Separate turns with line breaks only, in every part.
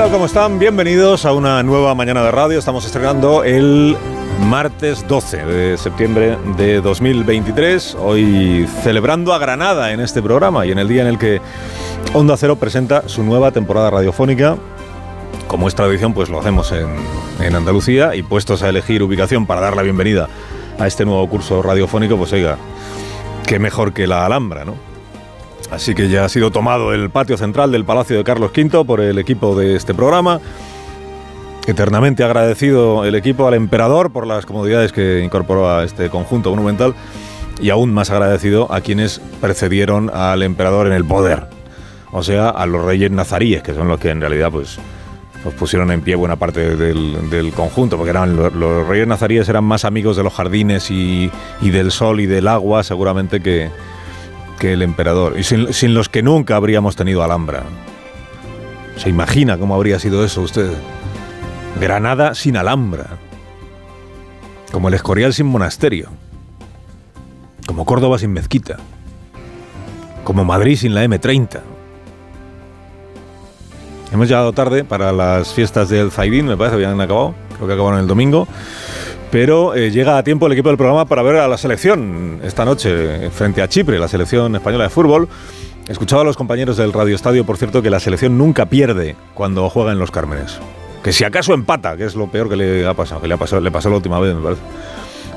Tal? ¿Cómo están? Bienvenidos a una nueva mañana de radio. Estamos estrenando el martes 12 de septiembre de 2023. Hoy celebrando a Granada en este programa y en el día en el que Onda Cero presenta su nueva temporada radiofónica. Como es tradición, pues lo hacemos en, en Andalucía y puestos a elegir ubicación para dar la bienvenida a este nuevo curso radiofónico, pues oiga, qué mejor que la Alhambra, ¿no? Así que ya ha sido tomado el patio central del Palacio de Carlos V por el equipo de este programa. Eternamente agradecido el equipo al emperador por las comodidades que incorporó a este conjunto monumental y aún más agradecido a quienes precedieron al emperador en el poder. O sea, a los reyes nazaríes, que son los que en realidad pues, pues pusieron en pie buena parte del, conjunto, porque eran los, reyes nazaríes eran más amigos de los jardines y del sol y del agua seguramente que, que el emperador, y sin, sin, los que nunca habríamos tenido Alhambra. ¿Se imagina cómo habría sido eso usted? Granada sin Alhambra, como el Escorial sin monasterio, como Córdoba sin mezquita, como Madrid sin la M30. Hemos llegado tarde para las fiestas del Zaidín, me parece, habían acabado, creo que acabaron el domingo. Pero eh, llega a tiempo el equipo del programa para ver a la selección esta noche frente a Chipre, la selección española de fútbol. Escuchaba a los compañeros del Radio Estadio, por cierto, que la selección nunca pierde cuando juega en los Cármenes. Que si acaso empata, que es lo peor que le ha pasado, que le, ha pasado, pasó la última vez, me parece.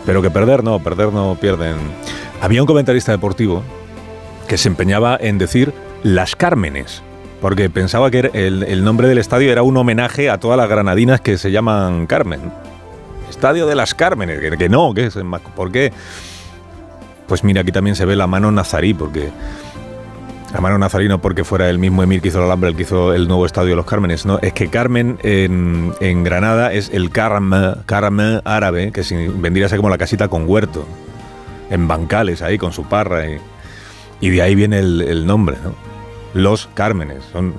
Pero que perder no, perder no pierden. Había un comentarista deportivo que se empeñaba en decir las Cármenes, porque pensaba que el nombre del estadio era un homenaje a todas las granadinas que se llaman Carmen. Estadio de las Cármenes, que, no, que es, ¿por qué? Pues mira, aquí también se ve la mano nazarí, porque la mano nazarí no porque fuera el mismo Emir que hizo la Alhambra, el que hizo el nuevo Estadio de los Cármenes, no, es que Carmen en, en Granada es el Carme, Carme árabe, que vendría a ser como la casita con huerto, en bancales ahí, con su parra, y, y de ahí viene el, el nombre, ¿no? Los Cármenes, son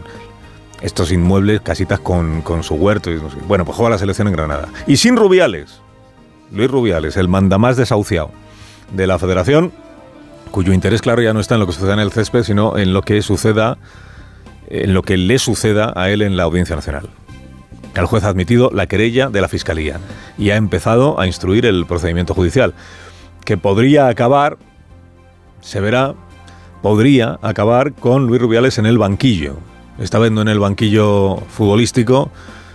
estos inmuebles, casitas con, con su huerto. Y no sé. Bueno, pues juega la selección en Granada. Y sin Rubiales, Luis Rubiales, el mandamás desahuciado de la federación, cuyo interés, claro, ya no está en lo que suceda en el césped, sino en lo que suceda, en lo que le suceda a él en la Audiencia Nacional. El juez ha admitido la querella de la Fiscalía y ha empezado a instruir el procedimiento judicial, que podría acabar, se verá, podría acabar con Luis Rubiales en el banquillo, esta vez no en el banquillo futbolístico,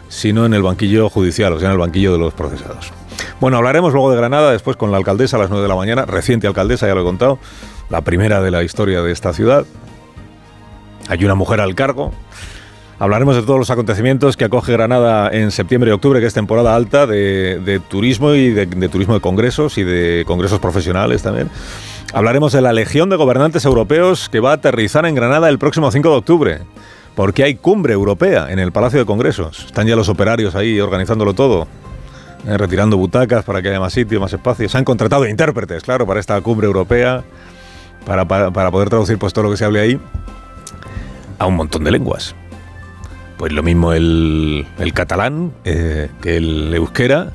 sino en el banquillo judicial, o sea, en el banquillo de los procesados. Bueno, hablaremos luego de Granada, después con la alcaldesa a las 9 de la mañana, reciente alcaldesa, ya lo he contado, la primera de la historia de esta ciudad. Hay una mujer al cargo. Hablaremos de todos los acontecimientos que acoge Granada en septiembre y octubre, que es temporada alta de, de turismo y de, de turismo de congresos y de congresos profesionales también. Hablaremos de la Legión de Gobernantes Europeos que va a aterrizar en Granada el próximo 5 de octubre porque hay cumbre europea en el Palacio de Congresos. Están ya los operarios ahí organizándolo todo, eh, retirando butacas para que haya más sitio, más espacio. Se han contratado intérpretes, claro, para esta cumbre europea, para, poder traducir pues, todo lo que se hable ahí a un montón de lenguas. Pues lo mismo el, el catalán eh, que el euskera,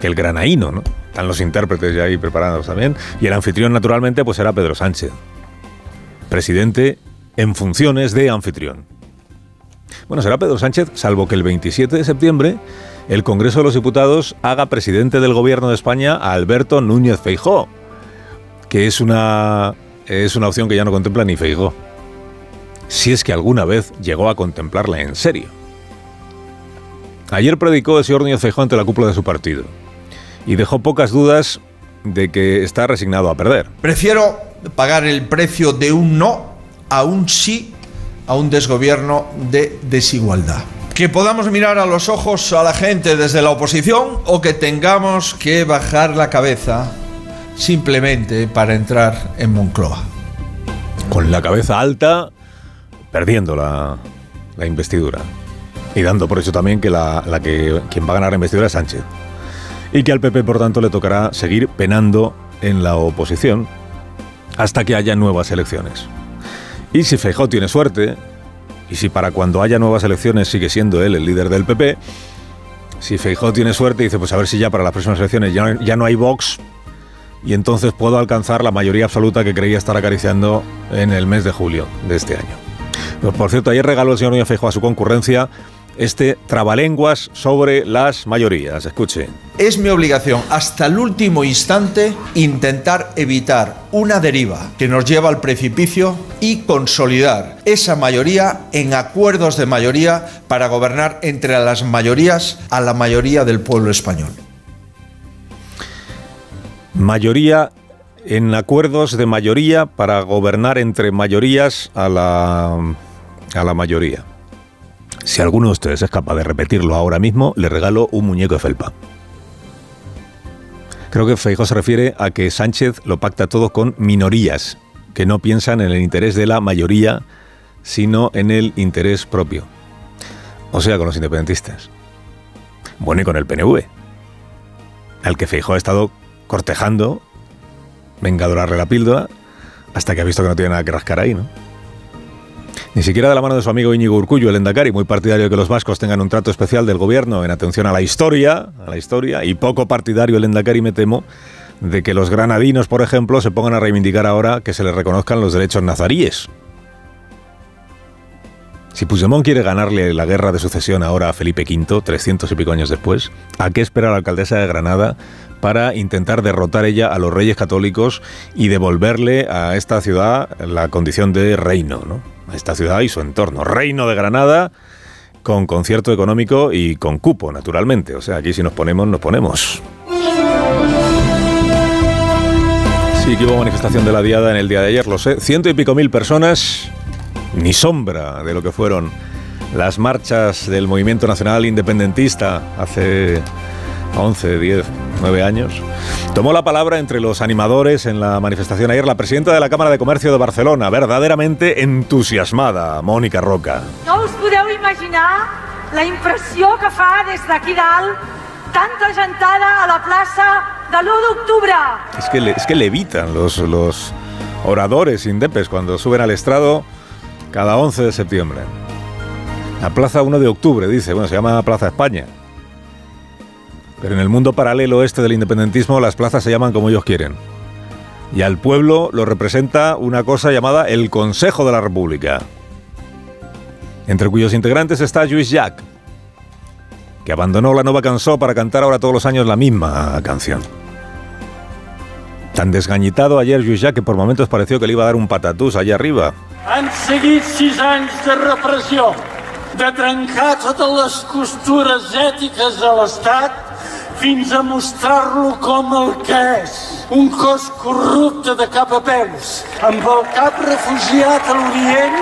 que el granaíno, ¿no? Están los intérpretes ya ahí preparados también. Y el anfitrión, naturalmente, pues será Pedro Sánchez, presidente en funciones de anfitrión. Bueno, será Pedro Sánchez, salvo que el 27 de septiembre el Congreso de los Diputados haga presidente del Gobierno de España a Alberto Núñez Feijó, que es una, es una opción que ya no contempla ni Feijó. Si es que alguna vez llegó a contemplarla en serio. Ayer predicó el señor Núñez Feijó ante la cúpula de su partido y dejó pocas dudas de que está resignado a perder.
Prefiero pagar el precio de un no a un sí a un desgobierno de desigualdad. Que podamos mirar a los ojos a la gente desde la oposición o que tengamos que bajar la cabeza simplemente para entrar en Moncloa.
Con la cabeza alta, perdiendo la, investidura. Y dando por hecho también que, la, la que quien va a ganar la investidura es Sánchez. Y que al PP, por tanto, le tocará seguir penando en la oposición hasta que haya nuevas elecciones. Y si Feijóo tiene suerte, y si para cuando haya nuevas elecciones sigue siendo él el líder del PP, si Feijóo tiene suerte, dice, pues a ver si ya para las próximas elecciones ya, ya no hay Vox, y entonces puedo alcanzar la mayoría absoluta que creía estar acariciando en el mes de julio de este año. Pues, por cierto, ayer regaló el señor Núñez Feijóo a su concurrencia este trabalenguas sobre las mayorías. Escuche.
Es mi obligación hasta el último instante intentar evitar una deriva que nos lleva al precipicio y consolidar esa mayoría en acuerdos de mayoría para gobernar entre las mayorías a la mayoría del pueblo español.
Mayoría en acuerdos de mayoría para gobernar entre mayorías a la, a la mayoría. Si alguno de ustedes es capaz de repetirlo ahora mismo, le regalo un muñeco de felpa. Creo que Feijóo se refiere a que Sánchez lo pacta todo con minorías, que no piensan en el interés de la mayoría, sino en el interés propio. O sea, con los independentistas. Bueno, y con el PNV, al que Feijóo ha estado cortejando, venga a dorarle la píldora, hasta que ha visto que no tiene nada que rascar ahí, ¿no? Ni siquiera de la mano de su amigo Íñigo Urcullo, el Endacari, muy partidario de que los vascos tengan un trato especial del gobierno en atención a la historia, a la historia, y poco partidario el Endacari, me temo, de que los granadinos, por ejemplo, se pongan a reivindicar ahora que se les reconozcan los derechos nazaríes. Si Puigdemont quiere ganarle la guerra de sucesión ahora a Felipe V, 300 y pico años después, ¿a qué espera la alcaldesa de Granada para intentar derrotar ella a los reyes católicos y devolverle a esta ciudad la condición de reino, ¿no? Esta ciudad y su entorno. Reino de Granada con concierto económico y con cupo, naturalmente. O sea, aquí si nos ponemos, nos ponemos. Sí, que hubo manifestación de la Diada en el día de ayer, lo sé. Ciento y pico mil personas ni sombra de lo que fueron las marchas del movimiento nacional independentista hace 11, 10, 9 años. Tomó la palabra entre los animadores en la manifestación ayer la presidenta de la Cámara de Comercio de Barcelona, verdaderamente entusiasmada, Mónica Roca.
No us podeu imaginar la impressió que fa des d'aquí dalt tanta gentada a la plaça de l'1 d'octubre.
Es que, le, es que levitan los, los oradores indepes cuando suben al estrado cada 11 de septiembre. La Plaza 1 de octubre, dice, bueno, se llama Plaza España. Pero en el mundo paralelo este del independentismo las plazas se llaman como ellos quieren. Y al pueblo lo representa una cosa llamada el Consejo de la República, entre cuyos integrantes está Lluís Jack, que abandonó la Nova Cansó para cantar ahora todos los años la misma canción. Tan desgañitado ayer Lluís Jack que por momentos pareció que le iba a dar un patatús allá arriba.
Han seguit sis anys de repressió, de trencar totes les costures ètiques de l'Estat fins a mostrar-lo com el que és. Un cos corrupte de cap a peus, amb el cap refugiat a l'Orient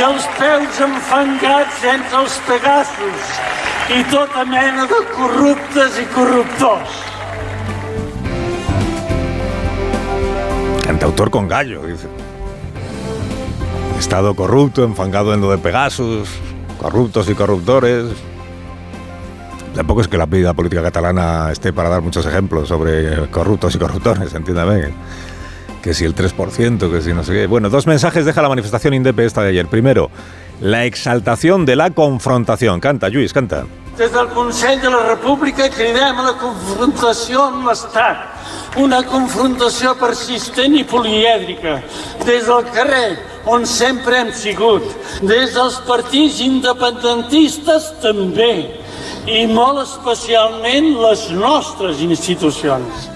i els peus enfangats entre els pegassos i tota mena de corruptes i corruptors.
Cantautor con gallo, dice. Estado corrupto, enfangado en lo de Pegasus, corruptos y corruptores. Tampoco es que la vida política catalana esté para dar muchos ejemplos sobre corruptos y corruptores, entiéndame. Que si el 3%, que si no sé qué. Bueno, dos mensajes deja la manifestación INDEP esta de ayer. Primero, la exaltación de la confrontación. Canta, Lluís, canta.
Des del Consell de la República cridem a la confrontació amb l'Estat. Una confrontació persistent i polièdrica. Des del carrer, on sempre hem sigut. Des dels partits independentistes també. I molt especialment les nostres institucions.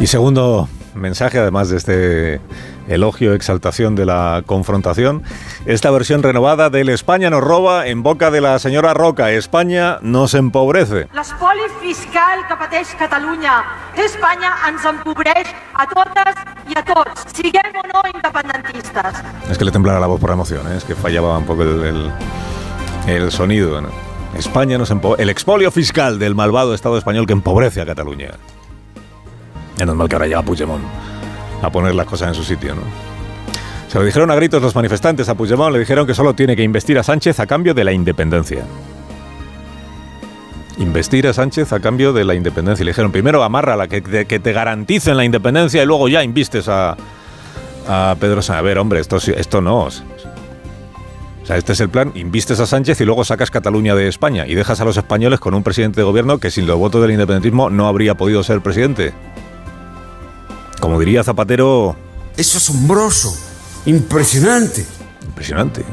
Y segundo mensaje, además de este elogio, exaltación de la confrontación, esta versión renovada del España nos roba en boca de la señora Roca. España nos empobrece.
L'espoli fiscal que pateix Catalunya, Espanya ens empobreix a totes i a tots, siguem o no independentistes.
Es que le temblara la voz por la emoción, ¿eh? es que fallaba un poco el, el- el sonido. ¿no? España nos empobrece. El expolio fiscal del malvado Estado español que empobrece a Cataluña. Menos mal que ahora llega Puigdemont a poner las cosas en su sitio, ¿no? Se lo dijeron a gritos los manifestantes a Puigdemont, le dijeron que solo tiene que investir a Sánchez a cambio de la independencia. Investir a Sánchez a cambio de la independencia. Le dijeron, primero amarra la que, te- que te garanticen la independencia y luego ya invistes a, a Pedro Sánchez. A ver, hombre, esto, esto no. O sea, este es el plan, invistes a Sánchez y luego sacas Cataluña de España y dejas a los españoles con un presidente de gobierno que sin los votos del independentismo no habría podido ser presidente. Como diría Zapatero,
Es asombroso, impresionante.
Impresionante.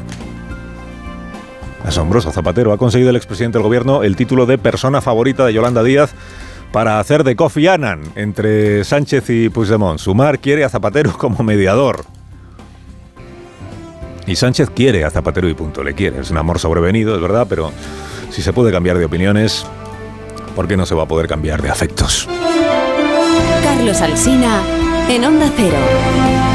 Asombroso. Zapatero ha conseguido el expresidente del gobierno el título de persona favorita de Yolanda Díaz para hacer de Kofi Annan entre Sánchez y Puigdemont. Sumar quiere a Zapatero como mediador. Y Sánchez quiere a Zapatero y punto, le quiere. Es un amor sobrevenido, es verdad, pero si se puede cambiar de opiniones, ¿por qué no se va a poder cambiar de afectos?
Carlos Alsina en Onda Cero.